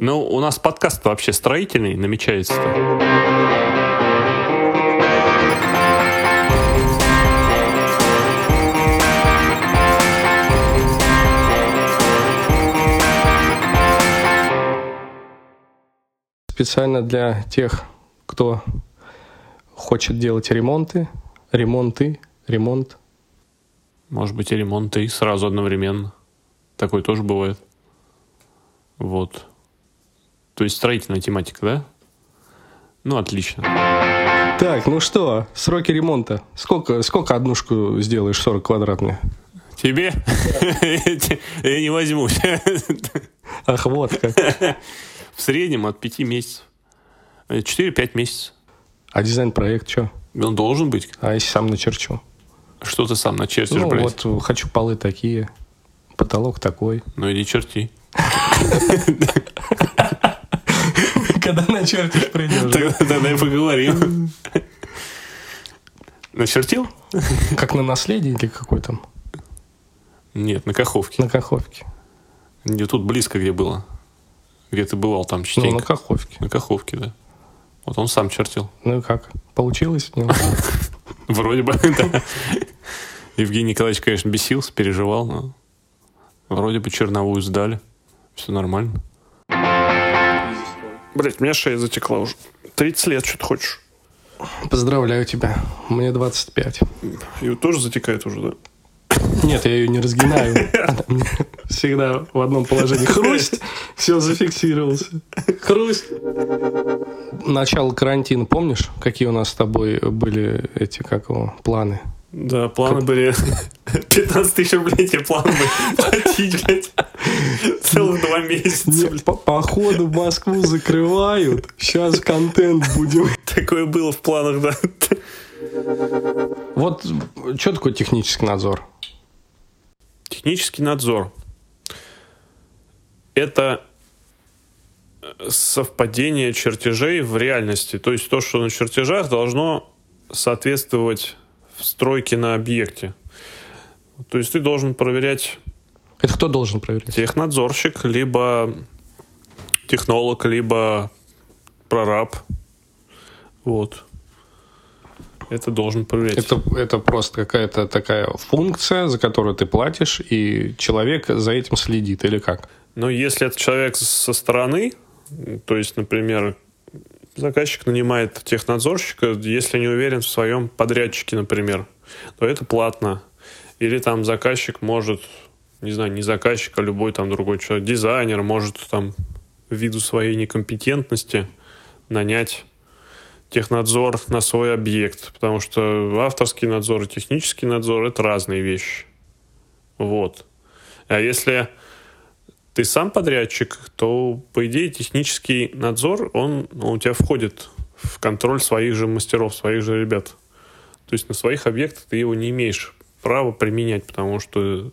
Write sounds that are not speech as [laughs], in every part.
Ну, у нас подкаст вообще строительный намечается-то. Специально для тех, кто хочет делать ремонты, ремонты, ремонт. Может быть, и ремонт, и сразу одновременно. Такое тоже бывает. Вот. То есть строительная тематика, да? Ну, отлично. Так, ну что, сроки ремонта. Сколько, сколько однушку сделаешь 40 квадратных? Тебе? [laughs] Я не возьмусь. Ах, вот как. [laughs] В среднем от 5 месяцев. 4-5 месяцев. А дизайн-проект что? Он должен быть. А если сам начерчу? Что ты сам начертишь, Ну блядь? вот, хочу полы такие, потолок такой. Ну иди черти. [laughs] Когда начертишь, придешь. Тогда, тогда и поговорим. Начертил? Как на наследие или какой там? Нет, на Каховке. На Каховке. Где тут близко где было. Где ты бывал там Ну, на частенько. Каховке. на Каховке, да. Вот он сам чертил. Ну и как? Получилось? Ну, [laughs] Вроде бы, да. Евгений Николаевич, конечно, бесился, переживал, но вроде бы черновую сдали. Все нормально. Блять, у меня шея затекла уже. 30 лет, что ты хочешь? Поздравляю тебя. Мне 25. И тоже затекает уже, да? Нет, я ее не разгинаю. [laughs] Всегда в одном положении. Хрусть, все зафиксировался. Хрусть. Начало карантина, помнишь, какие у нас с тобой были эти, как его, планы? Да, планы были [laughs] 15 тысяч рублей тебе планы были платить, блядь. Целых два месяца, Не, блядь. по- Походу Москву закрывают. Сейчас контент будем. Такое было в планах, да. Вот что такое технический надзор? Технический надзор. Это совпадение чертежей в реальности. То есть то, что на чертежах должно соответствовать в стройке на объекте. То есть ты должен проверять Это кто должен проверять? технадзорщик, либо технолог, либо прораб. Вот. Это должен проверять. Это, это просто какая-то такая функция, за которую ты платишь, и человек за этим следит, или как? Но если это человек со стороны, то есть, например, заказчик нанимает технадзорщика, если не уверен в своем подрядчике, например, то это платно. Или там заказчик может, не знаю, не заказчик, а любой там другой человек, дизайнер может там ввиду своей некомпетентности нанять технадзор на свой объект, потому что авторский надзор и технический надзор это разные вещи. Вот. А если ты сам подрядчик, то, по идее, технический надзор, он ну, у тебя входит в контроль своих же мастеров, своих же ребят. То есть на своих объектах ты его не имеешь права применять, потому что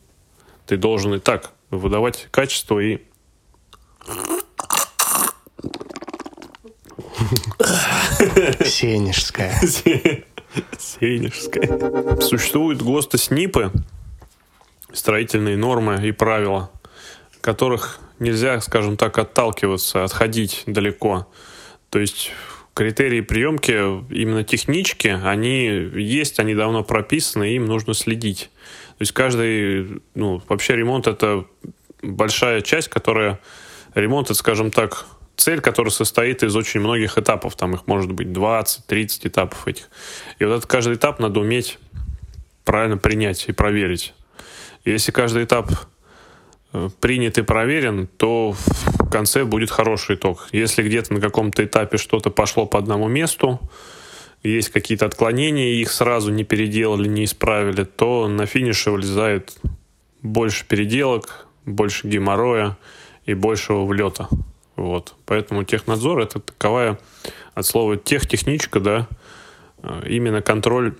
ты должен и так выдавать качество и Сенежская. [laughs] Сенежская. Существуют ГОСТы СНИПы, строительные нормы и правила, которых нельзя, скажем так, отталкиваться, отходить далеко. То есть критерии приемки именно технички, они есть, они давно прописаны, им нужно следить. То есть каждый, ну, вообще ремонт это большая часть, которая ремонт, это, скажем так, цель, которая состоит из очень многих этапов. Там их может быть 20-30 этапов этих. И вот этот каждый этап надо уметь правильно принять и проверить. Если каждый этап принят и проверен, то в конце будет хороший итог. Если где-то на каком-то этапе что-то пошло по одному месту, есть какие-то отклонения, их сразу не переделали, не исправили, то на финише вылезает больше переделок, больше геморроя и большего влета. Вот. Поэтому технадзор это таковая от слова техтехничка, да, э, именно контроль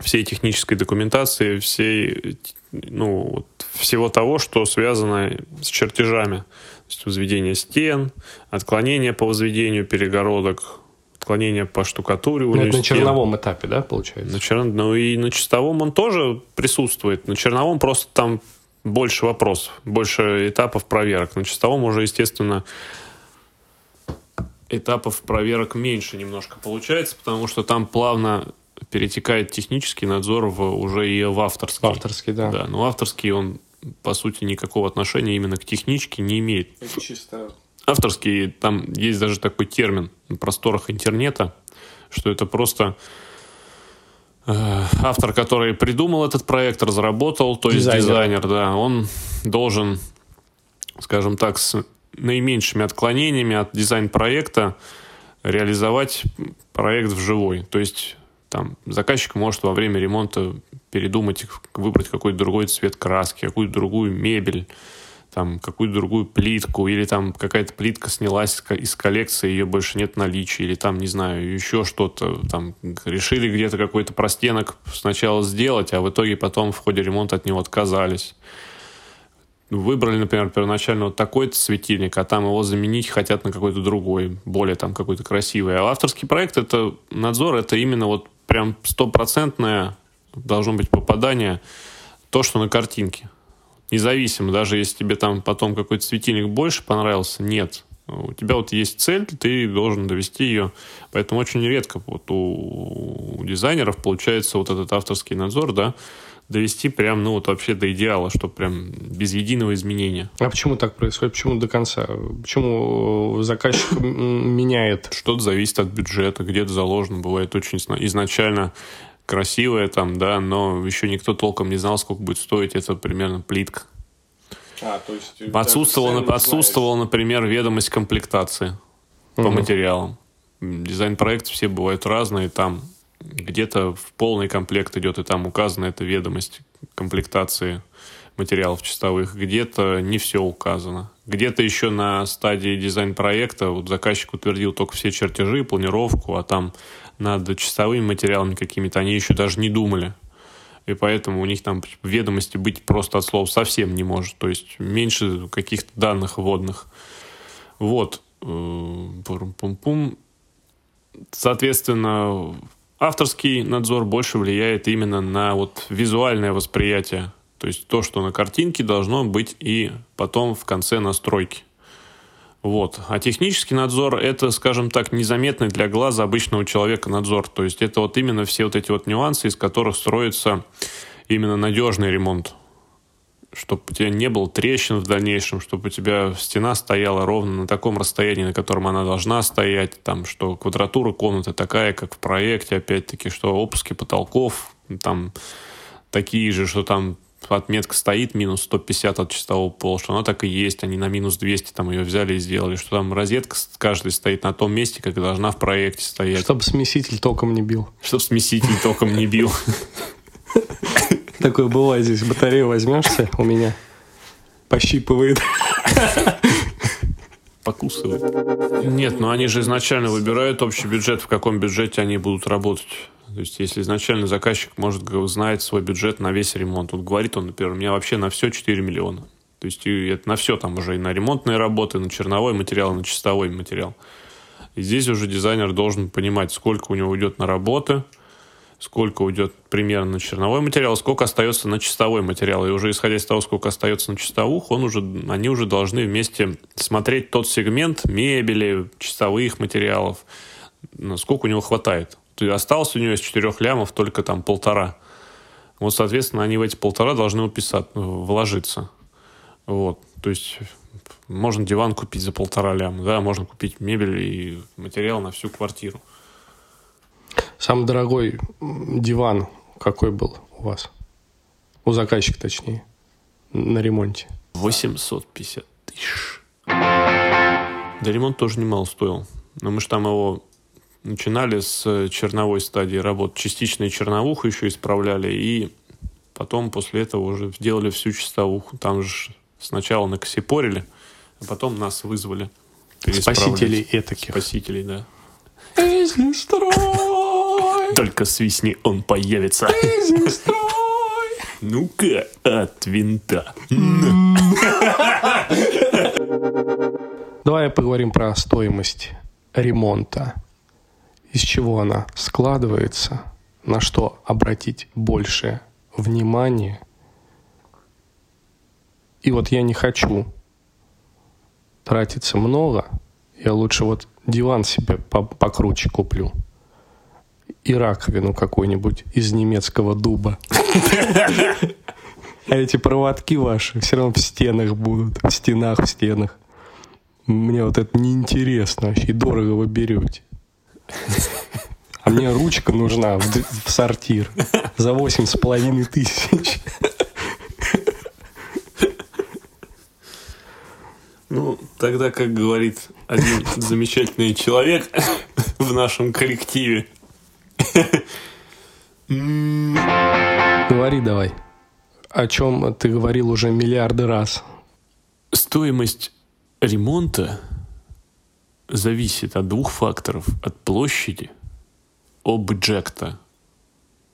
всей технической документации, всей, ну, всего того, что связано с чертежами. То есть возведение стен, отклонение по возведению перегородок, отклонение по Ну, штукатуриванию это на стен. черновом этапе, да, получается? На чер- Ну и на чистовом он тоже присутствует. На черновом просто там больше вопросов, больше этапов проверок. На чистовом уже, естественно, этапов проверок меньше немножко получается, потому что там плавно перетекает технический надзор в, уже и в авторский. Авторский, да. Да, но авторский он, по сути, никакого отношения именно к техничке не имеет. Это чисто... Авторский, там есть даже такой термин на просторах интернета, что это просто э, автор, который придумал этот проект, разработал, то есть Дизайнер. дизайнер, да, он должен, скажем так, с наименьшими отклонениями от дизайн-проекта реализовать проект вживой. То есть там заказчик может во время ремонта передумать, выбрать какой-то другой цвет краски, какую-то другую мебель, там какую-то другую плитку, или там какая-то плитка снялась из коллекции, ее больше нет в наличии, или там, не знаю, еще что-то, там решили где-то какой-то простенок сначала сделать, а в итоге потом в ходе ремонта от него отказались. Выбрали, например, первоначально вот такой-то светильник, а там его заменить хотят на какой-то другой, более там какой-то красивый. А авторский проект, это надзор, это именно вот прям стопроцентное должно быть попадание то, что на картинке. Независимо, даже если тебе там потом какой-то светильник больше понравился, нет. У тебя вот есть цель, ты должен довести ее. Поэтому очень редко вот у, у дизайнеров получается вот этот авторский надзор, да, довести прям, ну вот вообще до идеала, чтобы прям без единого изменения. А почему так происходит? Почему до конца? Почему заказчик м, меняет? Что-то зависит от бюджета, где-то заложено, бывает очень изначально красивое там, да, но еще никто толком не знал, сколько будет стоить эта примерно плитка. А, то есть Отсутствовала, отсутствовала, например, ведомость комплектации по Мгм. материалам. Дизайн-проекты все бывают разные, там где-то в полный комплект идет, и там указана эта ведомость комплектации материалов чистовых, где-то не все указано. Где-то еще на стадии дизайн-проекта вот заказчик утвердил только все чертежи, планировку, а там над чистовыми материалами какими-то они еще даже не думали. И поэтому у них там ведомости быть просто от слова совсем не может. То есть меньше каких-то данных вводных. Вот. Э, Пум-пум-пум. Соответственно, авторский надзор больше влияет именно на вот визуальное восприятие. То есть то, что на картинке должно быть и потом в конце настройки. Вот. А технический надзор это, скажем так, незаметный для глаза обычного человека надзор. То есть это вот именно все вот эти вот нюансы, из которых строится именно надежный ремонт. Чтобы у тебя не было трещин в дальнейшем, чтобы у тебя стена стояла ровно на таком расстоянии, на котором она должна стоять, там, что квадратура комнаты такая, как в проекте, опять-таки, что опуски потолков там такие же, что там отметка стоит минус 150 от чистового пола, что она так и есть, они на минус 200 там ее взяли и сделали, что там розетка каждой стоит на том месте, как должна в проекте стоять, Чтобы смеситель током не бил. чтобы смеситель током не бил. Такое бывает здесь. Батарею возьмешься у меня, пощипывает. Покусывает. Нет, но они же изначально выбирают общий бюджет, в каком бюджете они будут работать. То есть, если изначально заказчик может знает свой бюджет на весь ремонт, вот говорит он, например, у меня вообще на все 4 миллиона. То есть, и это на все там уже и на ремонтные работы, на черновой материал, на чистовой материал. И здесь уже дизайнер должен понимать, сколько у него уйдет на работы, сколько уйдет примерно на черновой материал, сколько остается на чистовой материал. И уже исходя из того, сколько остается на чистовух, он уже, они уже должны вместе смотреть тот сегмент мебели, чистовых материалов, сколько у него хватает. То есть осталось у него из четырех лямов только там полтора. Вот, соответственно, они в эти полтора должны уписать, вложиться. Вот. То есть можно диван купить за полтора ляма, да, можно купить мебель и материал на всю квартиру. Самый дорогой диван какой был у вас? У заказчика, точнее, на ремонте. 850 тысяч. Да ремонт тоже немало стоил. Но мы же там его начинали с черновой стадии работ. Частичную черновуху еще исправляли. И потом после этого уже сделали всю чистовуху. Там же сначала накосипорили, а потом нас вызвали. Спасителей этаких. Спасителей, да. Эйзен строй! Только свистни, он появится. Эйзен строй! Ну-ка, от винта. Давай поговорим про стоимость ремонта. Из чего она складывается, на что обратить больше внимания. И вот я не хочу тратиться много, я лучше вот диван себе покруче куплю. И раковину какую-нибудь из немецкого дуба. А эти проводки ваши все равно в стенах будут. В стенах, в стенах. Мне вот это неинтересно вообще. И дорого вы берете. А мне ручка нужна в, в сортир за восемь с половиной тысяч. Ну, тогда, как говорит один замечательный человек в нашем коллективе. Говори давай. О чем ты говорил уже миллиарды раз. Стоимость ремонта зависит от двух факторов. От площади, объекта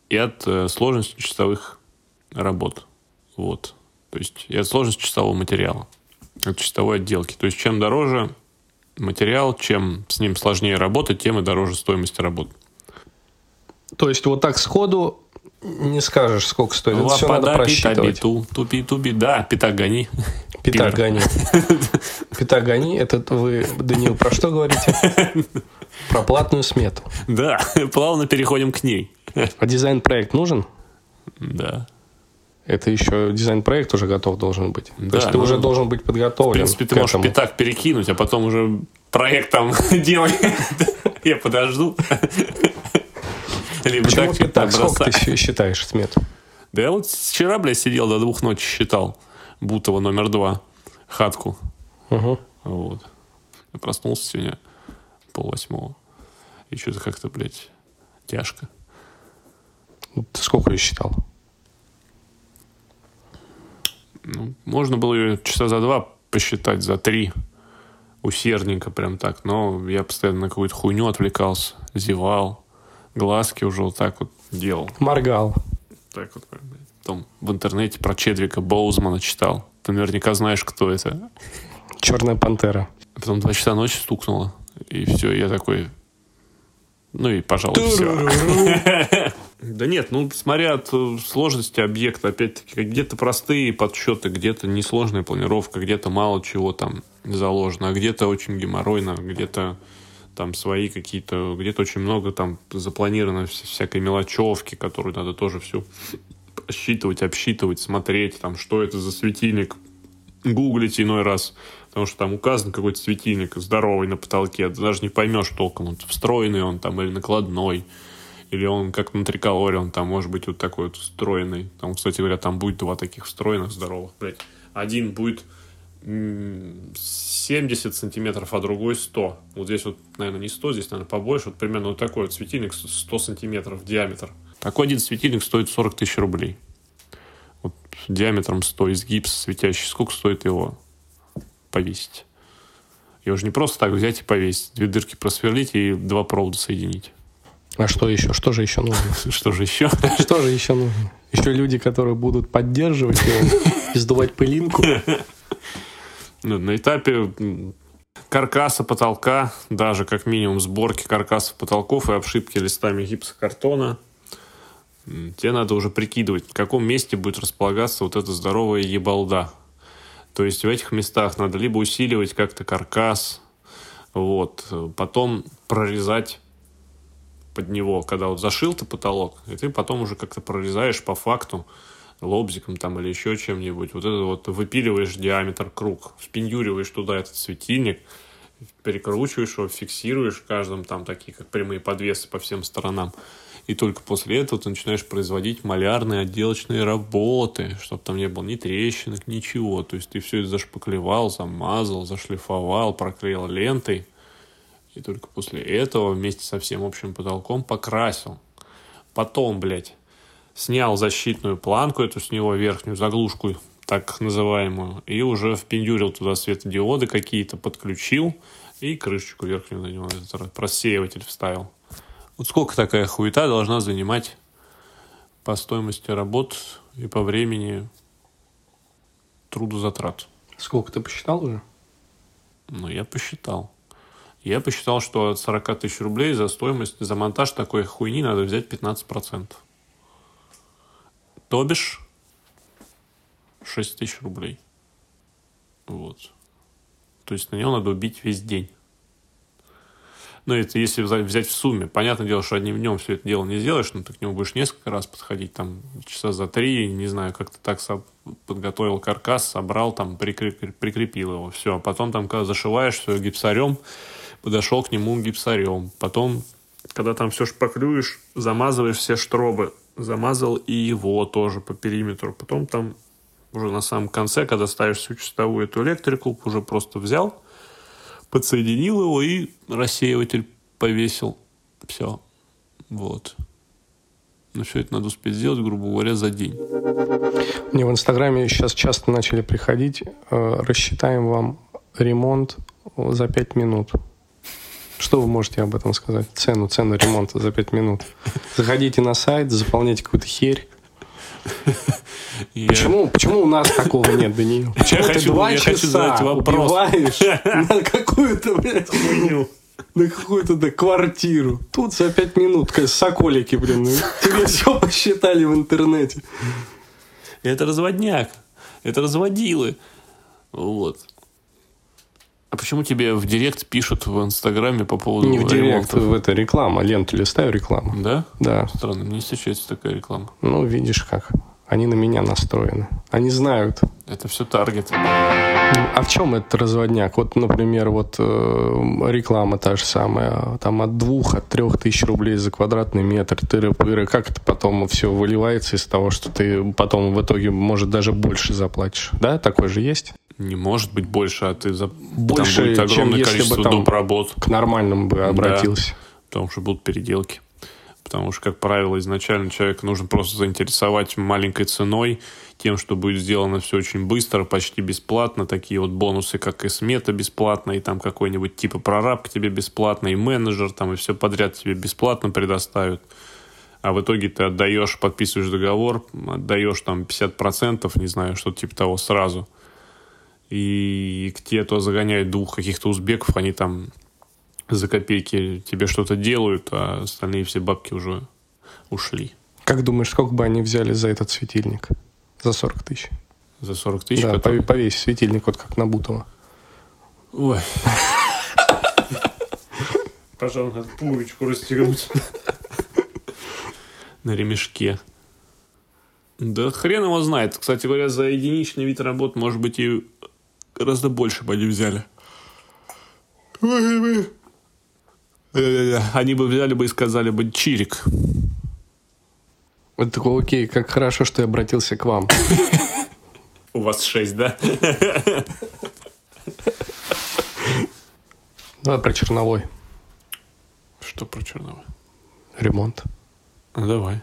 и от э, сложности часовых работ. Вот. То есть и от сложности часового материала, от часовой отделки. То есть чем дороже материал, чем с ним сложнее работать, тем и дороже стоимость работы. То есть вот так сходу не скажешь, сколько стоит. Это все надо просчитывать. Ту, тупи, тупи, да, питагани. Питагани. Питагани, это вы, Данил, про что говорите? Про платную смету. Да, плавно переходим к ней. А дизайн-проект нужен? Да. Это еще дизайн-проект уже готов должен быть. Да, То есть ты ну, уже должен быть подготовлен. В принципе, ты можешь пятак перекинуть, а потом уже проект там [laughs] делай. Я подожду. Либо Почему так, так? Сколько ты считаешь смету? Да я вот вчера, блядь, сидел до двух ночи считал. Бутова номер два. Хатку. Угу. Вот. Я проснулся сегодня пол восьмого. И что-то как-то, блядь, тяжко. Ты сколько ее считал? Ну, можно было ее часа за два посчитать, за три. Усердненько прям так. Но я постоянно на какую-то хуйню отвлекался, зевал глазки уже вот так вот делал. Моргал. Так вот. Потом в интернете про Чедвика Боузмана читал. Ты наверняка знаешь, кто это. Черная пантера. Потом два часа ночи стукнуло. И все, я такой... Ну и, пожалуй, все. [laughs] Да нет, ну, смотря от э, сложности объекта, опять-таки, где-то простые подсчеты, где-то несложная планировка, где-то мало чего там заложено, а где-то очень геморройно, где-то там свои какие-то, где-то очень много там запланировано всякой мелочевки, которую надо тоже все считывать, обсчитывать, смотреть, там, что это за светильник, гуглить иной раз, потому что там указан какой-то светильник здоровый на потолке, ты даже не поймешь толком, он встроенный он там или накладной, или он как на триколоре, он там может быть вот такой вот встроенный. Там, кстати говоря, там будет два таких встроенных здоровых, блядь. Один будет 70 сантиметров, а другой 100. Вот здесь вот, наверное, не 100, здесь, наверное, побольше. Вот примерно вот такой вот светильник 100 сантиметров диаметр. Такой один светильник стоит 40 тысяч рублей. Вот диаметром 100 из гипса светящий. Сколько стоит его повесить? Его же не просто так взять и повесить. Две дырки просверлить и два провода соединить. А что еще? Что же еще нужно? [laughs] Что же еще? [laughs] Что же еще нужно? Еще люди, которые будут поддерживать его, [laughs] издувать пылинку. Ну, на этапе каркаса потолка, даже как минимум сборки каркаса потолков и обшивки листами гипсокартона, тебе надо уже прикидывать, в каком месте будет располагаться вот эта здоровая ебалда. То есть в этих местах надо либо усиливать как-то каркас, вот, потом прорезать под него, когда вот зашил ты потолок, и ты потом уже как-то прорезаешь по факту, лобзиком там или еще чем-нибудь. Вот это вот выпиливаешь диаметр круг, впендюриваешь туда этот светильник, перекручиваешь его, фиксируешь каждым там такие, как прямые подвесы по всем сторонам. И только после этого ты начинаешь производить малярные отделочные работы, чтобы там не было ни трещинок, ничего. То есть ты все это зашпаклевал, замазал, зашлифовал, проклеил лентой. И только после этого вместе со всем общим потолком покрасил. Потом, блядь, снял защитную планку, эту с него верхнюю заглушку, так называемую, и уже впендюрил туда светодиоды какие-то, подключил и крышечку верхнюю на него, просеиватель вставил. Вот сколько такая хуета должна занимать по стоимости работ и по времени трудозатрат? Сколько ты посчитал уже? Ну, я посчитал. Я посчитал, что от 40 тысяч рублей за стоимость, за монтаж такой хуйни надо взять 15%. То бишь 6 тысяч рублей. Вот. То есть на него надо убить весь день. Ну, это если взять в сумме. Понятное дело, что одним днем все это дело не сделаешь, но ты к нему будешь несколько раз подходить, там, часа за три, не знаю, как ты так подготовил каркас, собрал, там, прикрепил, прикрепил его, все. А потом там, когда зашиваешь все гипсарем, подошел к нему гипсарем. Потом, когда там все шпаклюешь, замазываешь все штробы, замазал и его тоже по периметру. Потом там уже на самом конце, когда ставишь всю чистовую эту электрику, уже просто взял, подсоединил его и рассеиватель повесил. Все. Вот. Но все это надо успеть сделать, грубо говоря, за день. Мне в Инстаграме сейчас часто начали приходить. Э, рассчитаем вам ремонт за 5 минут. Что вы можете об этом сказать? Цену, цену ремонта за 5 минут. Заходите на сайт, заполняйте какую-то херь. Я... Почему, почему у нас такого [laughs] нет, Даниил? Почему я ты хочу, два я часа хочу задать вопрос. убиваешь [laughs] на какую-то, блядь, на какую-то да, квартиру. Тут за пять минут соколики, блин. Ну, тебе все посчитали в интернете. Это разводняк. Это разводилы. Вот. А почему тебе в директ пишут в Инстаграме по поводу Не в директ, в это реклама. Ленту листаю рекламу. Да? Да. Странно, мне встречается такая реклама. Ну, видишь как. Они на меня настроены. Они знают. Это все таргет. А в чем этот разводняк? Вот, например, вот э, реклама та же самая, там от двух, от трех тысяч рублей за квадратный метр, тыры-пыры. Как это потом все выливается из того, что ты потом в итоге, может, даже больше заплатишь? Да, такой же есть? Не может быть больше, а ты за... больше, там будет огромное чем если количество бы там доп. работ. К нормальному бы обратился. Да, потому что будут переделки. Потому что, как правило, изначально человек нужно просто заинтересовать маленькой ценой, тем, что будет сделано все очень быстро, почти бесплатно. Такие вот бонусы, как и смета бесплатно, и там какой-нибудь типа прораб к тебе бесплатно, и менеджер там, и все подряд тебе бесплатно предоставят. А в итоге ты отдаешь, подписываешь договор, отдаешь там 50%, не знаю, что-то типа того сразу. И к тебе то загоняют двух каких-то узбеков, они там за копейки тебе что-то делают, а остальные все бабки уже ушли. Как думаешь, сколько бы они взяли за этот светильник? За 40 тысяч. За 40 тысяч? Да, который... повесь светильник, вот как на Бутово. Ой. Пожалуй, надо пулечку расстегнуть. На ремешке. Да хрен его знает. Кстати говоря, за единичный вид работ, может быть, и гораздо больше бы они взяли. Они бы взяли бы и сказали бы «чирик». Вот такой, окей, как хорошо, что я обратился к вам. У вас шесть, да? Давай про черновой. Что про черновой? Ремонт. Ну, давай.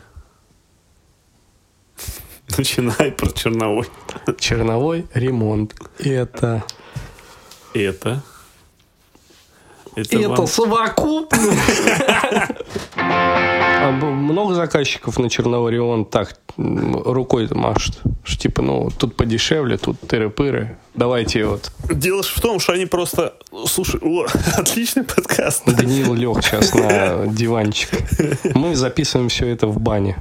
Начинай про черновой. Черновой ремонт. Это... Это... Это, это вам... совокупно. А много заказчиков на Черноворион так рукой машут. Что типа, ну, тут подешевле, тут тыры-пыры. Давайте вот. Дело в том, что они просто... Слушай, о, [laughs] отличный подкаст. Даниил лег сейчас на [laughs] диванчик. Мы записываем все это в бане.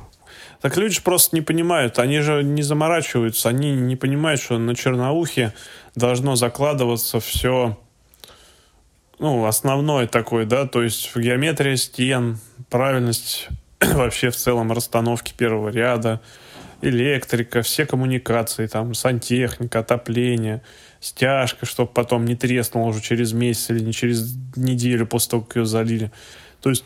Так люди просто не понимают, они же не заморачиваются, они не понимают, что на черноухе должно закладываться все ну, основной такой, да, то есть геометрия стен, правильность [clears throat] вообще в целом расстановки первого ряда, электрика, все коммуникации, там, сантехника, отопление, стяжка, чтобы потом не треснула уже через месяц или не через неделю после того, как ее залили. То есть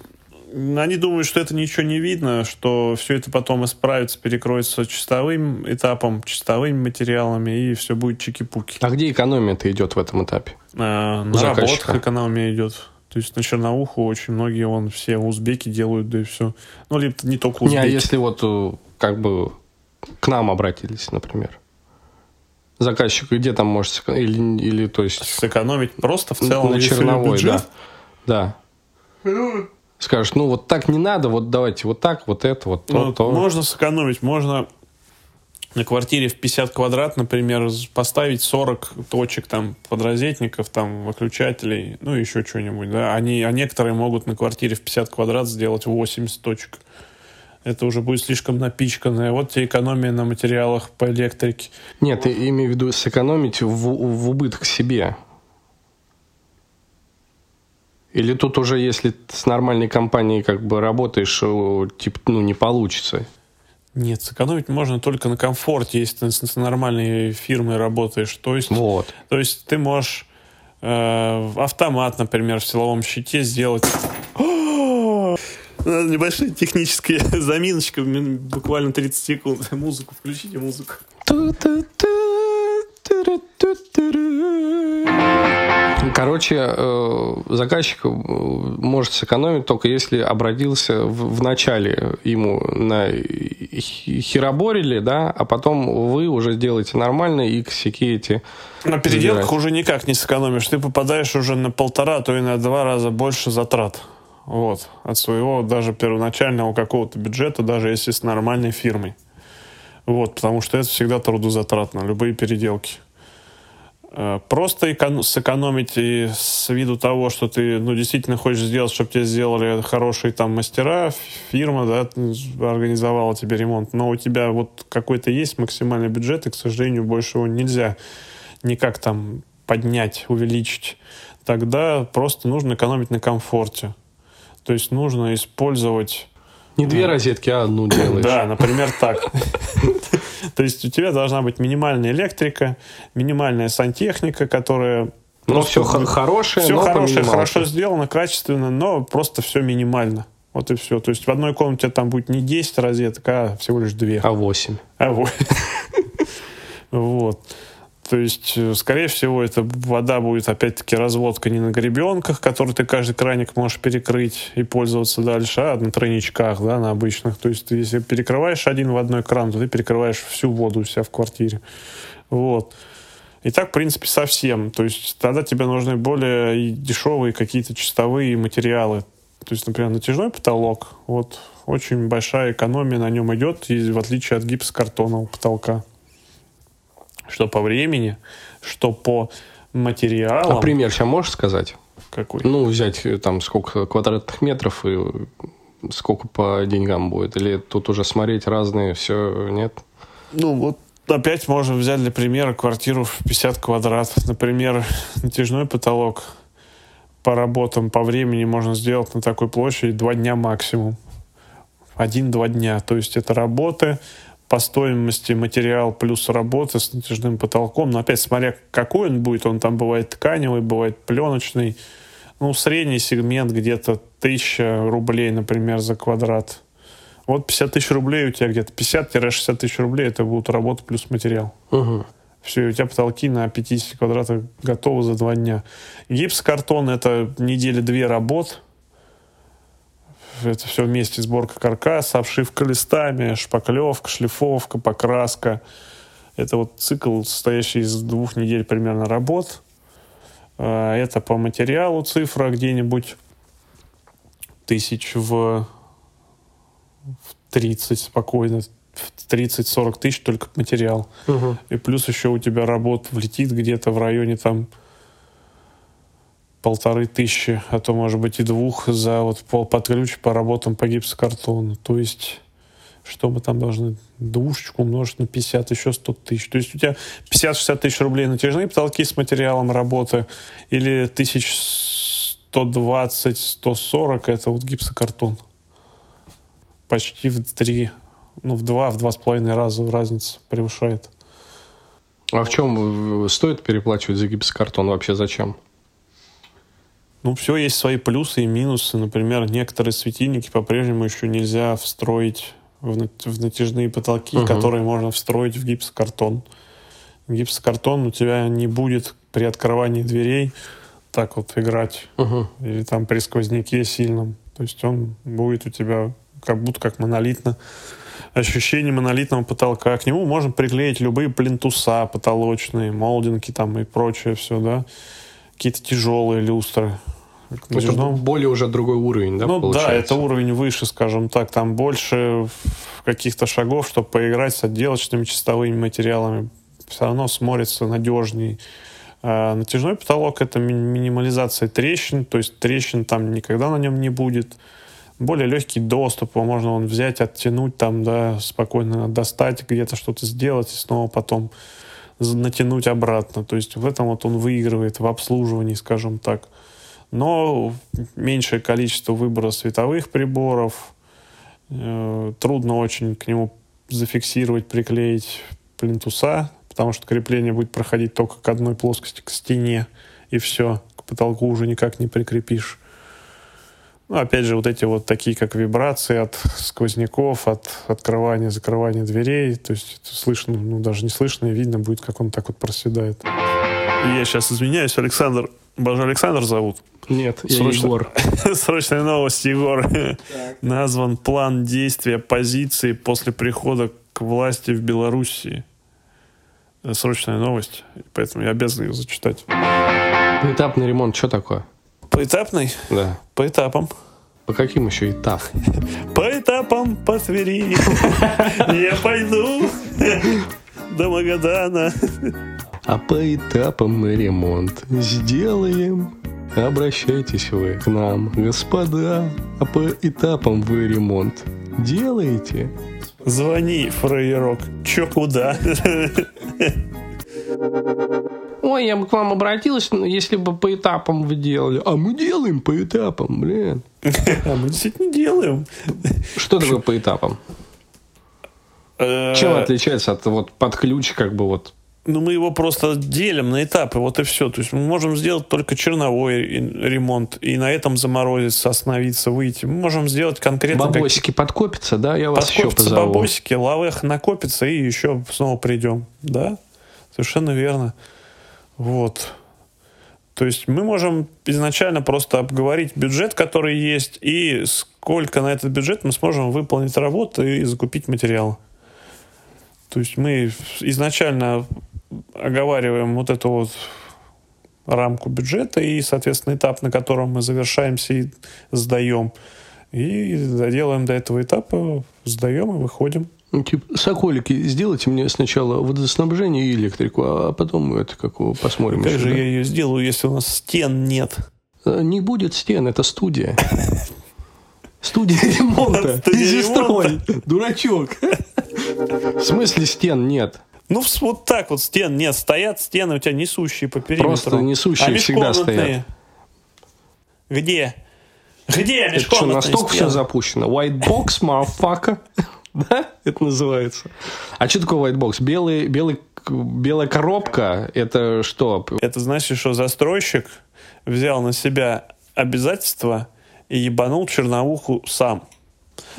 они думают, что это ничего не видно, что все это потом исправится, перекроется чистовым этапом, чистовыми материалами, и все будет чики-пуки. А где экономия-то идет в этом этапе? А, на работах экономия идет. То есть на черноуху очень многие, вон, все узбеки делают, да и все. Ну, либо не только узбеки. Не, а если вот э, как бы к нам обратились, например? Заказчик, где там может или, или то есть... Сэкономить просто в целом, на черновой, да. Да. Скажешь, ну вот так не надо, вот давайте вот так, вот это, вот то, ну, то. Можно сэкономить, можно на квартире в 50 квадрат, например, поставить 40 точек там подрозетников, там выключателей, ну еще что-нибудь, да. Они, а некоторые могут на квартире в 50 квадрат сделать 80 точек. Это уже будет слишком напичканное. Вот тебе экономия на материалах по электрике. Нет, ты имею в виду сэкономить в, в убыток себе. Или тут уже, если с нормальной компанией как бы работаешь, типа, ну, не получится? Нет, сэкономить можно только на комфорте, если ты с нормальной фирмой работаешь. То есть, вот. то есть ты можешь э, автомат, например, в силовом щите сделать. Небольшая техническая [laughs] заминочка, буквально 30 секунд. Музыку, включите музыку. Короче, э, заказчик э, может сэкономить только если обратился в, в начале ему на хероборили, да, а потом вы уже сделаете нормально и косяки эти На переделках забирать. уже никак не сэкономишь. Ты попадаешь уже на полтора, то и на два раза больше затрат. Вот. От своего даже первоначального какого-то бюджета, даже если с нормальной фирмой. Вот. Потому что это всегда трудозатратно, любые переделки. Э, просто сэкономить и с виду того, что ты ну, действительно хочешь сделать, чтобы тебе сделали хорошие там мастера, фирма да, организовала тебе ремонт, но у тебя вот какой-то есть максимальный бюджет, и, к сожалению, больше его нельзя никак там поднять, увеличить, тогда просто нужно экономить на комфорте. То есть нужно использовать не две розетки, а одну [coughs] делаешь. Да, например, так. [laughs] То есть у тебя должна быть минимальная электрика, минимальная сантехника, которая ну, все хорошее, все хорошее, хорошо сделано, качественно, но просто все минимально. Вот и все. То есть в одной комнате там будет не 10 розеток, а всего лишь 2. А 8. А 8. [laughs] Вот. То есть, э, скорее всего, эта вода будет опять-таки разводка не на гребенках, которые ты каждый краник можешь перекрыть и пользоваться дальше, а на тройничках, да, на обычных. То есть, ты, если перекрываешь один в одной кран, то ты перекрываешь всю воду у себя в квартире. Вот. И так, в принципе, совсем. То есть, тогда тебе нужны более дешевые какие-то чистовые материалы. То есть, например, натяжной потолок, вот, очень большая экономия на нем идет, в отличие от гипсокартонного потолка что по времени, что по материалам. А пример сейчас можешь сказать? Какой? Ну, взять э, там сколько квадратных метров и сколько по деньгам будет? Или тут уже смотреть разные, все, нет? Ну, вот опять можно взять для примера квартиру в 50 квадрат. Например, натяжной потолок по работам, по времени можно сделать на такой площади два дня максимум. Один-два дня. То есть это работы, по стоимости материал плюс работа с натяжным потолком. Но опять смотря какой он будет, он там бывает тканевый, бывает пленочный. Ну, средний сегмент где-то 1000 рублей, например, за квадрат. Вот 50 тысяч рублей у тебя где-то 50-60 тысяч рублей это будут работа плюс материал. Угу. Все, у тебя потолки на 50 квадратах готовы за два дня. Гипс, картон это недели две работ это все вместе, сборка каркаса, обшивка листами, шпаклевка, шлифовка, покраска. Это вот цикл, состоящий из двух недель примерно работ. А, это по материалу цифра где-нибудь тысяч в, в 30 спокойно, в 30-40 тысяч только материал. Угу. И плюс еще у тебя работ влетит где-то в районе там полторы тысячи, а то, может быть, и двух за вот пол под ключ по работам по гипсокартону. То есть, что мы там должны? Двушечку умножить на 50, еще 100 тысяч. То есть у тебя 50-60 тысяч рублей натяжные потолки с материалом работы или 1120-140 это вот гипсокартон. Почти в три, ну, в два, в два с половиной раза разница превышает. А в чем стоит переплачивать за гипсокартон вообще зачем? Ну, все есть свои плюсы и минусы. Например, некоторые светильники по-прежнему еще нельзя встроить в, натяжные потолки, угу. которые можно встроить в гипсокартон. Гипсокартон у тебя не будет при открывании дверей так вот играть. Угу. Или там при сквозняке сильном. То есть он будет у тебя как будто как монолитно. Ощущение монолитного потолка. К нему можно приклеить любые плинтуса потолочные, молдинги там и прочее все, да. Какие-то тяжелые люстры. То есть более уже другой уровень, да, Ну получается? да, это уровень выше, скажем так. Там больше каких-то шагов, чтобы поиграть с отделочными чистовыми материалами. Все равно смотрится надежней. А натяжной потолок — это ми- минимализация трещин, то есть трещин там никогда на нем не будет. Более легкий доступ, можно он взять, оттянуть там, да, спокойно достать, где-то что-то сделать и снова потом натянуть обратно. То есть в этом вот он выигрывает в обслуживании, скажем так. Но меньшее количество выбора световых приборов, э, трудно очень к нему зафиксировать, приклеить плинтуса, потому что крепление будет проходить только к одной плоскости, к стене, и все, к потолку уже никак не прикрепишь. Ну, опять же, вот эти вот такие, как вибрации от сквозняков, от открывания, закрывания дверей. То есть слышно, ну, даже не слышно, и видно будет, как он так вот проседает. И я сейчас извиняюсь, Александр. Боже, Александр зовут? Нет, я Егор. [laughs] Срочная новость, Егор. Назван план действия оппозиции после прихода к власти в Белоруссии. Срочная новость, поэтому я обязан ее зачитать. Поэтапный ремонт, что такое? Поэтапный? Да. По этапам. По каким еще этапам? [laughs] По этапам по Твери [laughs] я пойду до Магадана. А по этапам мы ремонт сделаем. Обращайтесь вы к нам, господа. А по этапам вы ремонт делаете? Звони, фраерок. Чё, куда? Ой, я бы к вам обратилась, если бы по этапам вы делали. А мы делаем по этапам, блин. [laughs] А мы действительно делаем. Что такое по этапам? Э, Чем отличается от вот под ключ, как бы вот Ну, мы его просто делим на этапы, вот и все. То есть мы можем сделать только черновой ремонт, и на этом заморозиться, остановиться, выйти. Мы можем сделать конкретно... как- бабосики подкопятся, да? Я вас еще позову. бабосики, лавех накопится, и еще снова придем. Да? Совершенно верно. Вот. То есть мы можем изначально просто обговорить бюджет, который есть, и сколько на этот бюджет мы сможем выполнить работу и закупить материал. То есть мы изначально оговариваем вот эту вот рамку бюджета и, соответственно, этап, на котором мы завершаемся и сдаем. И доделаем до этого этапа, сдаем и выходим. Ну, типа, соколики, сделайте мне сначала водоснабжение и электрику, а потом это как его посмотрим. Как еще, же да? я ее сделаю, если у нас стен нет? А, Не будет стен, это студия. [laughs] Студия ремонта. Иди строй, дурачок. [laughs] В смысле стен нет? Ну, вот так вот стен нет. Стоят стены у тебя несущие по периметру. Просто несущие а всегда межкомнатные? Где? Где Это что, настолько все стены? запущено? White box, motherfucker. [laughs] Да, это называется. А что такое white box? Белый, белый, белая коробка, это что? Это значит, что застройщик взял на себя обязательства и ебанул черноуху сам.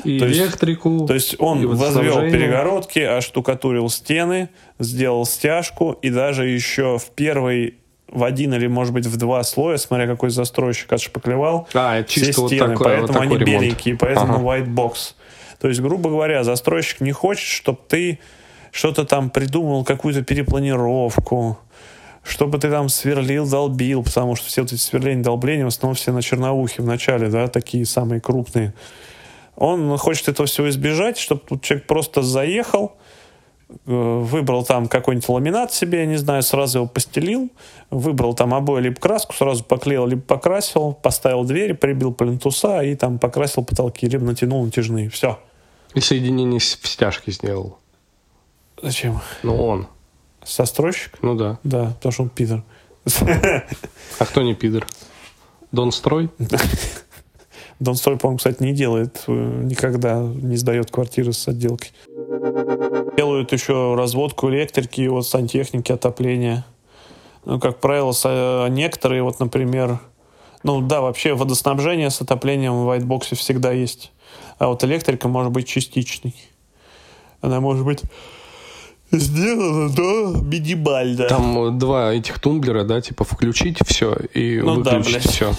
И То есть- электрику. То есть он возвел перегородки, оштукатурил стены, сделал стяжку и даже еще в первый в один или, может быть, в два слоя, смотря какой застройщик отшпаклевал, А, все чисто вот стены, такой, поэтому вот они ремонт. беленькие, поэтому Ага. white box. То есть, грубо говоря, застройщик не хочет, чтобы ты что-то там придумал, какую-то перепланировку, чтобы ты там сверлил, долбил, потому что все вот эти сверления, долбления в основном все на черноухе в начале, да, такие самые крупные. Он хочет этого всего избежать, чтобы тут человек просто заехал, э, выбрал там какой-нибудь ламинат себе, я не знаю, сразу его постелил, выбрал там обои либо краску, сразу поклеил, либо покрасил, поставил двери, прибил плинтуса и там покрасил потолки, либо натянул натяжные. Все. И соединение с- в стяжке сделал. Зачем? Ну, он. Состройщик? Ну да. Да, потому что он пидор. А кто не пидор? Дон Строй? [laughs] Дон Строй, по-моему, кстати, не делает, э, никогда не сдает квартиры с отделкой. Делают еще разводку электрики, вот сантехники, отопления. Ну, как правило, со- некоторые, вот, например, ну да, вообще водоснабжение с отоплением в вайтбоксе всегда есть. А вот электрика может быть частичной. Она может быть сделана до минимально. Там э, два этих тумблера, да, типа включить все и Ну да, выключить блядь. все.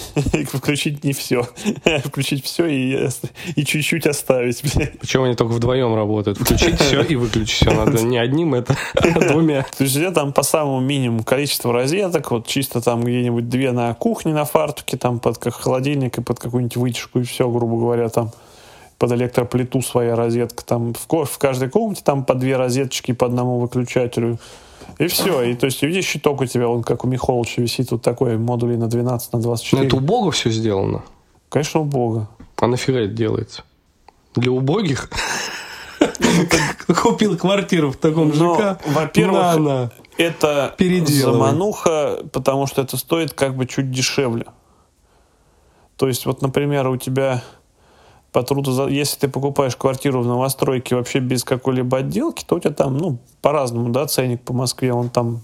[laughs] Включить не все. [laughs] Включить все и, и чуть-чуть оставить. блядь. Причем они только вдвоем работают. Включить все и выключить все. Надо не одним это, [laughs] а двумя. То есть я там по самому минимуму количество розеток, вот чисто там где-нибудь две на кухне, на фартуке, там под как холодильник и под какую-нибудь вытяжку, и все, грубо говоря, там под электроплиту своя розетка. Там в, ко- в каждой комнате там по две розеточки по одному выключателю. И все. И то есть видишь, щиток у тебя, он как у Михолыча висит, вот такой модулей на 12, на Но 24. Ну, это убого все сделано. Конечно, у бога. А нафига это делается? Для убогих? [laughs] Купил квартиру в таком Но, ЖК. во-первых. Это замануха, потому что это стоит как бы чуть дешевле. То есть, вот, например, у тебя по труду, если ты покупаешь квартиру в новостройке вообще без какой-либо отделки, то у тебя там, ну, по-разному, да, ценник по Москве, он там,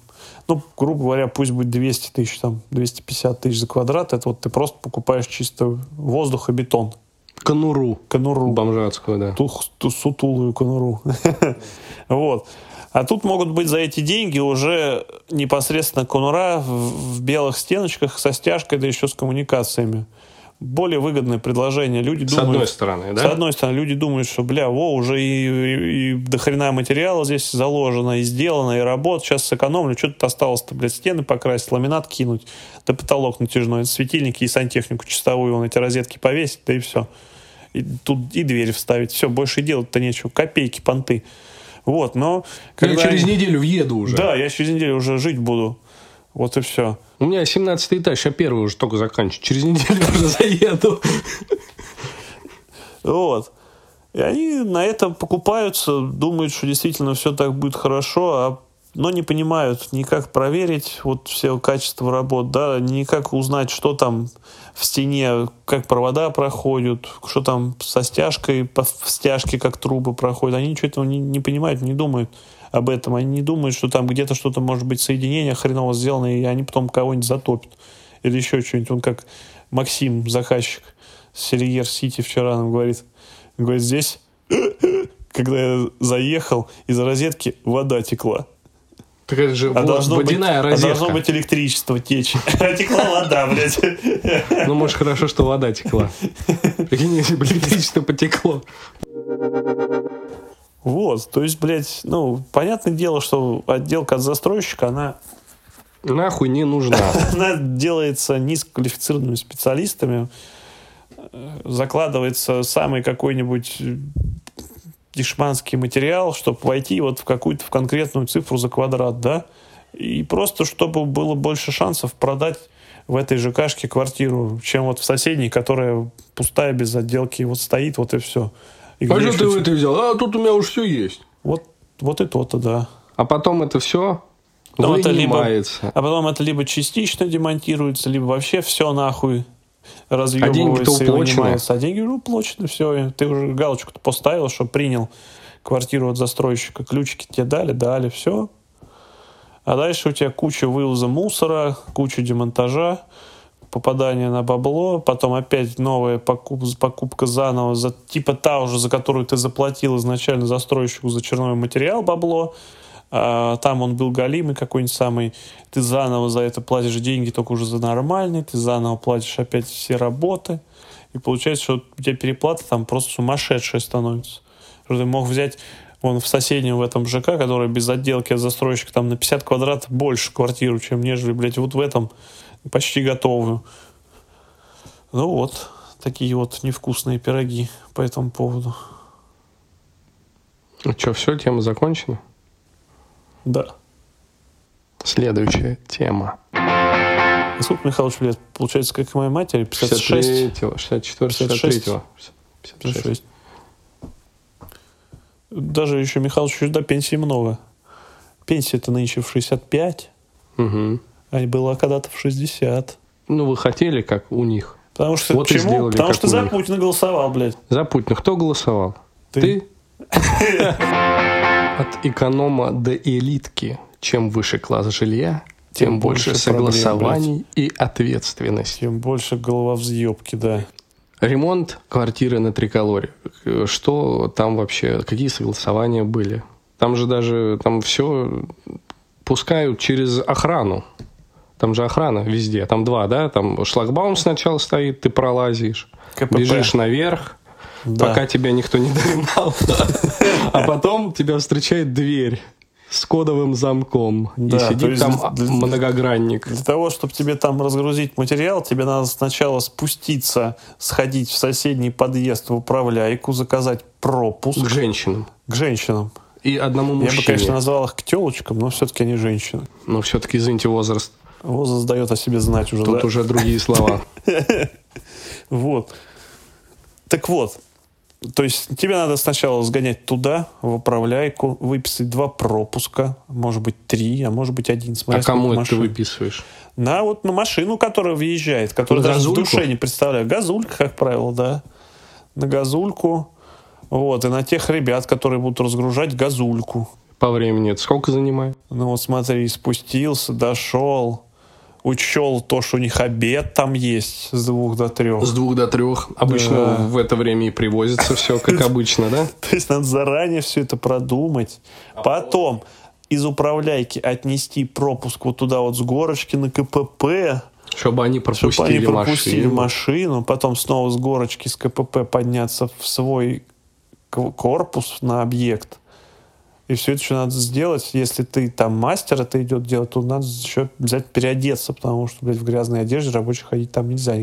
ну, грубо говоря, пусть будет 200 тысяч, там, 250 тысяч за квадрат, это вот ты просто покупаешь чисто воздух и бетон. Конуру. Конуру. Бомжатскую, да. Ту, ту сутулую конуру. [laughs] вот. А тут могут быть за эти деньги уже непосредственно конура в, в белых стеночках со стяжкой, да еще с коммуникациями более выгодное предложение. Люди с думают, одной стороны, да? С одной стороны, люди думают, что, бля, во, уже и, и, и до хрена материала здесь заложено, и сделано, и работа, сейчас сэкономлю, что тут осталось-то, блядь, стены покрасить, ламинат кинуть, да потолок натяжной, светильники и сантехнику чистовую, вон эти розетки повесить, да и все. И тут и дверь вставить, все, больше делать-то нечего, копейки, понты. Вот, но... Когда... Я через неделю въеду уже. Да, я через неделю уже жить буду. Вот и все. У меня 17 этаж, я первый уже только заканчиваю. Через неделю [laughs] уже заеду. Вот. И они на это покупаются, думают, что действительно все так будет хорошо, а но не понимают ни как проверить вот все качество работ, да, ни как узнать, что там в стене, как провода проходят, что там со стяжкой, по стяжке как трубы проходят. Они ничего этого не, не понимают, не думают об этом. Они не думают, что там где-то что-то может быть соединение хреново сделано, и они потом кого-нибудь затопят. Или еще что-нибудь. Он как Максим, заказчик Сельер Сити вчера нам говорит. Говорит, здесь, [clears throat] когда я заехал, из розетки вода текла. Так это же а должно водяная быть, розетка. А должно быть электричество течь. [laughs] А текла вода, блядь. [laughs] Ну, может, хорошо, что вода текла. [laughs] Прикинь, если бы электричество потекло. Вот, то есть, блядь, ну, понятное дело, что отделка от застройщика, она... Нахуй не нужна. [laughs] она делается низкоквалифицированными специалистами, закладывается самый какой-нибудь дешманский материал, чтобы войти вот в какую-то в конкретную цифру за квадрат, да, и просто чтобы было больше шансов продать в этой ЖКшке квартиру, чем вот в соседней, которая пустая, без отделки, вот стоит, вот и все. И а что ты в это взял? А тут у меня уже все есть. Вот, вот и то-то, да. А потом это все потом это либо, а потом это либо частично демонтируется, либо вообще все нахуй разъебывается а деньги и вынимается. А деньги уже уплочены, все. Ты уже галочку-то поставил, что принял квартиру от застройщика. Ключики тебе дали, дали, все. А дальше у тебя куча вывоза мусора, куча демонтажа попадание на бабло, потом опять новая покуп, покупка заново, за, типа та уже, за которую ты заплатил изначально застройщику за черновой материал бабло, а, там он был галимый какой-нибудь самый, ты заново за это платишь деньги, только уже за нормальный, ты заново платишь опять все работы, и получается, что у тебя переплата там просто сумасшедшая становится. Что ты мог взять вон в соседнем в этом ЖК, который без отделки от застройщика там на 50 квадратов больше квартиру, чем нежели, блядь, вот в этом почти готовую. Ну вот, такие вот невкусные пироги по этому поводу. Ну что, все, тема закончена? Да. Следующая тема. сколько Михайлович лет? Получается, как и моей матери, 56? 63-го, 64 63 56. Даже еще Михайлович до пенсии много. Пенсия-то нынче в 65. Угу. А было когда-то в 60. Ну, вы хотели, как у них. Потому что вот почему? Сделали, Потому что за Путина голосовал, блядь. За Путина. Кто голосовал? Ты? [laughs] От эконома до элитки. Чем выше класс жилья, тем, больше согласований и ответственности. Тем больше голововзъебки, да. Ремонт квартиры на Триколоре. Что там вообще, какие согласования были? Там же даже, там все пускают через охрану. Там же охрана везде. Там два, да? Там шлагбаум сначала стоит, ты пролазишь, КПП. бежишь наверх, да. пока тебя никто не [laughs] догнал. А [laughs] потом тебя встречает дверь с кодовым замком. Да, и сидит там для, многогранник. Для того, чтобы тебе там разгрузить материал, тебе надо сначала спуститься, сходить в соседний подъезд в управляйку, заказать пропуск. К женщинам. К женщинам. И одному мужчине. Я бы, конечно, назвал их к телочкам, но все-таки они женщины. Но все-таки, извините, возраст. Возраст дает о себе знать уже, Тут да? уже другие слова. [laughs] Вот. Так вот, То есть тебе надо сначала сгонять туда, в управляйку, выписать два пропуска, может быть три, а может быть один. Смотря а кому это ты выписываешь? На вот на машину, которая въезжает, которая даже в душе не представляю. Газулька, как правило, да. На газульку. Вот, и на тех ребят, которые будут разгружать газульку. По времени это сколько занимает? Ну вот смотри, спустился, дошел, учел то, что у них обед там есть с двух до трех. С двух до трех. Обычно да. в это время и привозится все, как [laughs] обычно, да? [laughs] То есть надо заранее все это продумать. А Потом из управляйки отнести пропуск вот туда вот с горочки на КПП. Чтобы они пропустили, чтобы они пропустили машину. машину. Потом снова с горочки с КПП подняться в свой корпус на объект и все это еще надо сделать. Если ты там мастер это идет делать, то надо еще обязательно переодеться, потому что, блядь, в грязной одежде рабочий ходить там нельзя.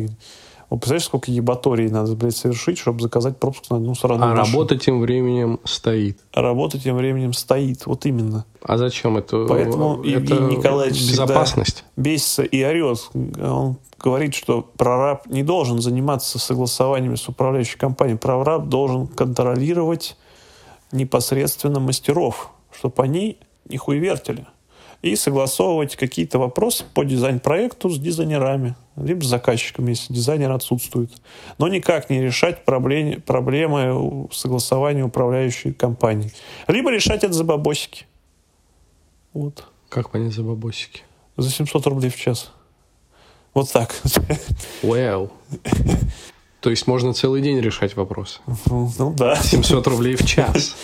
Вот представляешь, сколько ебаторий надо, блядь, совершить, чтобы заказать пропуск на одну сторону. А машину. работа тем временем стоит. А работа тем временем стоит, вот именно. А зачем это? Поэтому это Евгений Николаевич безопасность. бесится и орет. Он говорит, что прораб не должен заниматься согласованиями с управляющей компанией. Прораб должен контролировать непосредственно мастеров, чтобы они не хуевертили. И согласовывать какие-то вопросы по дизайн-проекту с дизайнерами, либо с заказчиками, если дизайнер отсутствует. Но никак не решать проблемы, проблемы согласования управляющей компании. Либо решать это за бабосики. Вот. Как понять за бабосики? За 700 рублей в час. Вот так. Wow. То есть можно целый день решать вопрос. Ну, ну да. 700 рублей в час.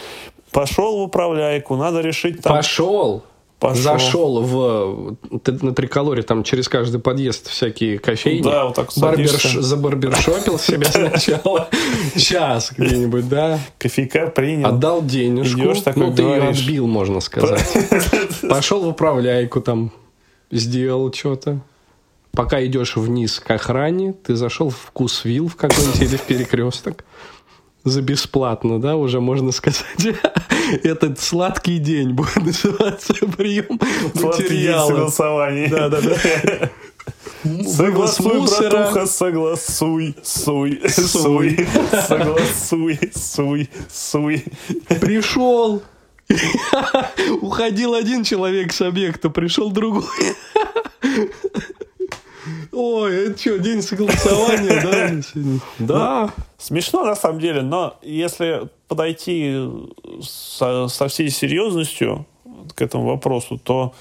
Пошел в управляйку, надо решить там... Пошел! Пошел. Зашел в, на триколоре, там через каждый подъезд всякие кофейни. Да, вот так Барберш, Забарбершопил себя [laughs] сначала. Час где-нибудь, да. Кофейка принял. Отдал денежку. Идешь ну, ты ее отбил, можно сказать. [laughs] Пошел в управляйку там, сделал что-то пока идешь вниз к охране, ты зашел в вкусвилл в какой-нибудь или в перекресток за бесплатно, да, уже можно сказать. [laughs] Этот сладкий день будет называться прием материала. согласование. Да, да, да. Согласуй, братуха, согласуй, суй, суй, согласуй, суй, суй. Пришел. [laughs] Уходил один человек с объекта, пришел другой. [laughs] Ой, это что, день согласования, да? Да. Смешно на самом деле, но если подойти со, со всей серьезностью к этому вопросу, то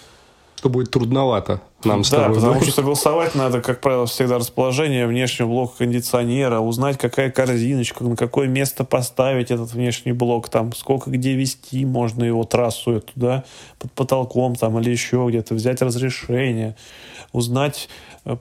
то будет трудновато нам да, с тобой. потому что согласовать надо, как правило, всегда расположение внешнего блока кондиционера, узнать, какая корзиночка, на какое место поставить этот внешний блок, там, сколько где вести можно его трассу эту, да, под потолком там или еще где-то, взять разрешение, узнать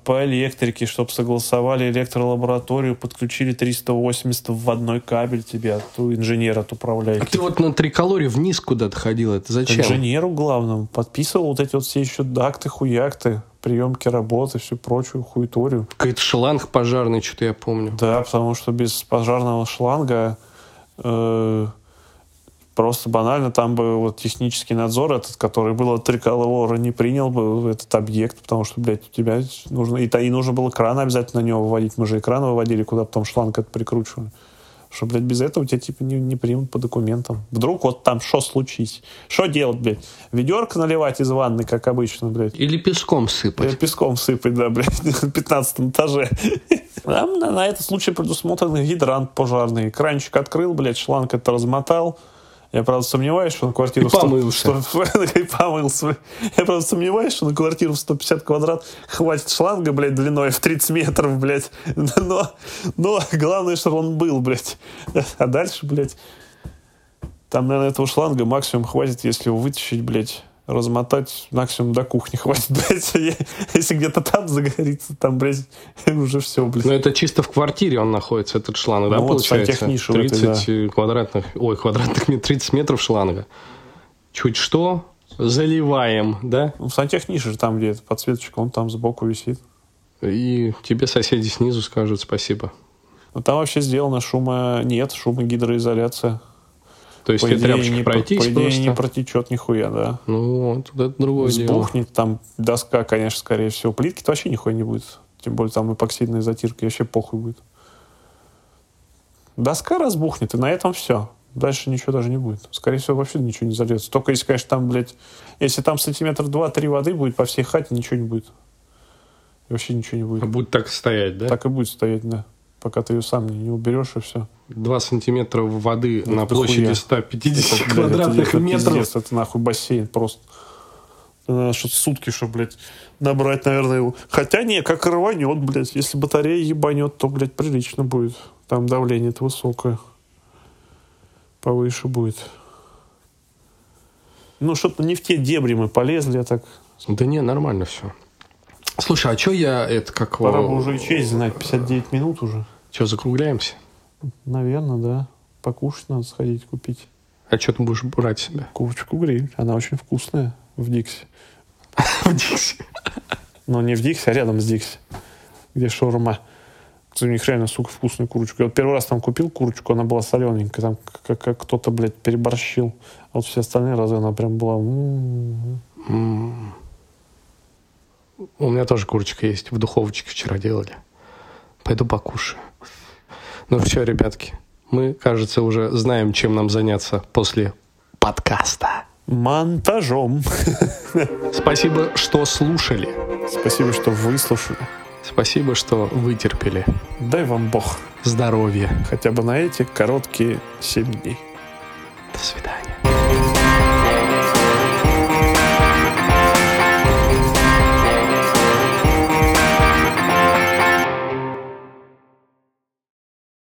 по электрике, чтобы согласовали электролабораторию, подключили 380 в одной кабель тебе, от инженера от управляющего. А ты вот на триколоре вниз куда-то ходил, это зачем? Инженеру главному. Подписывал вот эти вот все еще дакты, хуякты, приемки работы, всю прочую хуйторию. Какой-то шланг пожарный, что-то я помню. Да, потому что без пожарного шланга э, Просто банально там бы вот технический надзор этот, который был от Триколора, не принял бы этот объект, потому что, блядь, у тебя нужно... И, и нужно было кран обязательно на него выводить. Мы же экран выводили, куда потом шланг это прикручивали. Что, блядь, без этого тебя, типа, не, не примут по документам. Вдруг вот там что случись? Что делать, блядь? Ведерко наливать из ванны, как обычно, блядь? Или песком сыпать? Или песком сыпать, да, блядь, [laughs] на 15 этаже. Там на, на этот случай предусмотрен гидрант пожарный. Кранчик открыл, блядь, шланг это размотал, я, правда, сомневаюсь, что на квартиру... И помылся. 100, и [laughs] помылся. Я, правда, сомневаюсь, что на квартиру в 150 квадрат хватит шланга, блядь, длиной в 30 метров, блядь. [laughs] Но, но главное, чтобы он был, блядь. А дальше, блядь, там, наверное, этого шланга максимум хватит, если его вытащить, блядь, размотать максимум до кухни хватит, [laughs] блядь. Если где-то там загорится, там, блядь, уже все, блядь. Но это чисто в квартире он находится, этот шланг, да, ну, получается? Вот 30 этой, да. квадратных, ой, квадратных метров, 30 метров шланга. Чуть что, заливаем, да? Ну, сантехниша же там, где подсветочка, он там сбоку висит. И тебе соседи снизу скажут спасибо. Ну, там вообще сделано шума... Нет, шумогидроизоляция. То есть по идее, не, пройтись по идее, просто? не протечет нихуя, да. Ну, вот, это другое Сбухнет, дело. там доска, конечно, скорее всего. Плитки-то вообще нихуя не будет. Тем более там эпоксидная затирка, вообще похуй будет. Доска разбухнет, и на этом все. Дальше ничего даже не будет. Скорее всего, вообще ничего не зальется. Только если, конечно, там, блядь, если там сантиметр два-три воды будет по всей хате, ничего не будет. И вообще ничего не будет. А будет так стоять, да? Так и будет стоять, да. Пока ты ее сам не, уберешь, и все. Два сантиметра воды Ну, на это площади хуя. 150 Это, блядь, квадратных это метров. пиздец, это нахуй бассейн просто. Надо что сутки, чтобы, блядь, набрать, наверное, его. Хотя не, как рванет, блядь. Если батарея ебанет, то, блядь, прилично будет. Там давление-то высокое. Повыше будет. Ну, что-то не в те дебри мы полезли, я так... Да не, нормально все. Слушай, а что я, это как... Пора бы уже и честь знать, 59 минут уже. Что, закругляемся? Наверное, да. Покушать надо сходить, купить. А что ты будешь брать себе? Курочку гриль. Она очень вкусная в Дикси. [laughs] В Дикси. Но не в Дикси, а рядом с Дикси. Где шаурма. У них реально, сука, вкусная курочка. Я вот первый раз там купил курочку, она была солененькая. Там как, как кто-то, блядь, переборщил. А вот все остальные разы она прям была... м-м-м. М. У меня тоже курочка есть. В духовочке вчера делали. Пойду покушаю. Ну все, ребятки. Мы, кажется, уже знаем, чем нам заняться после подкаста. Монтажом. Спасибо, что слушали. Спасибо, что выслушали. Спасибо, что вытерпели. Дай вам Бог. Здоровья. Хотя бы на эти короткие 7 дней.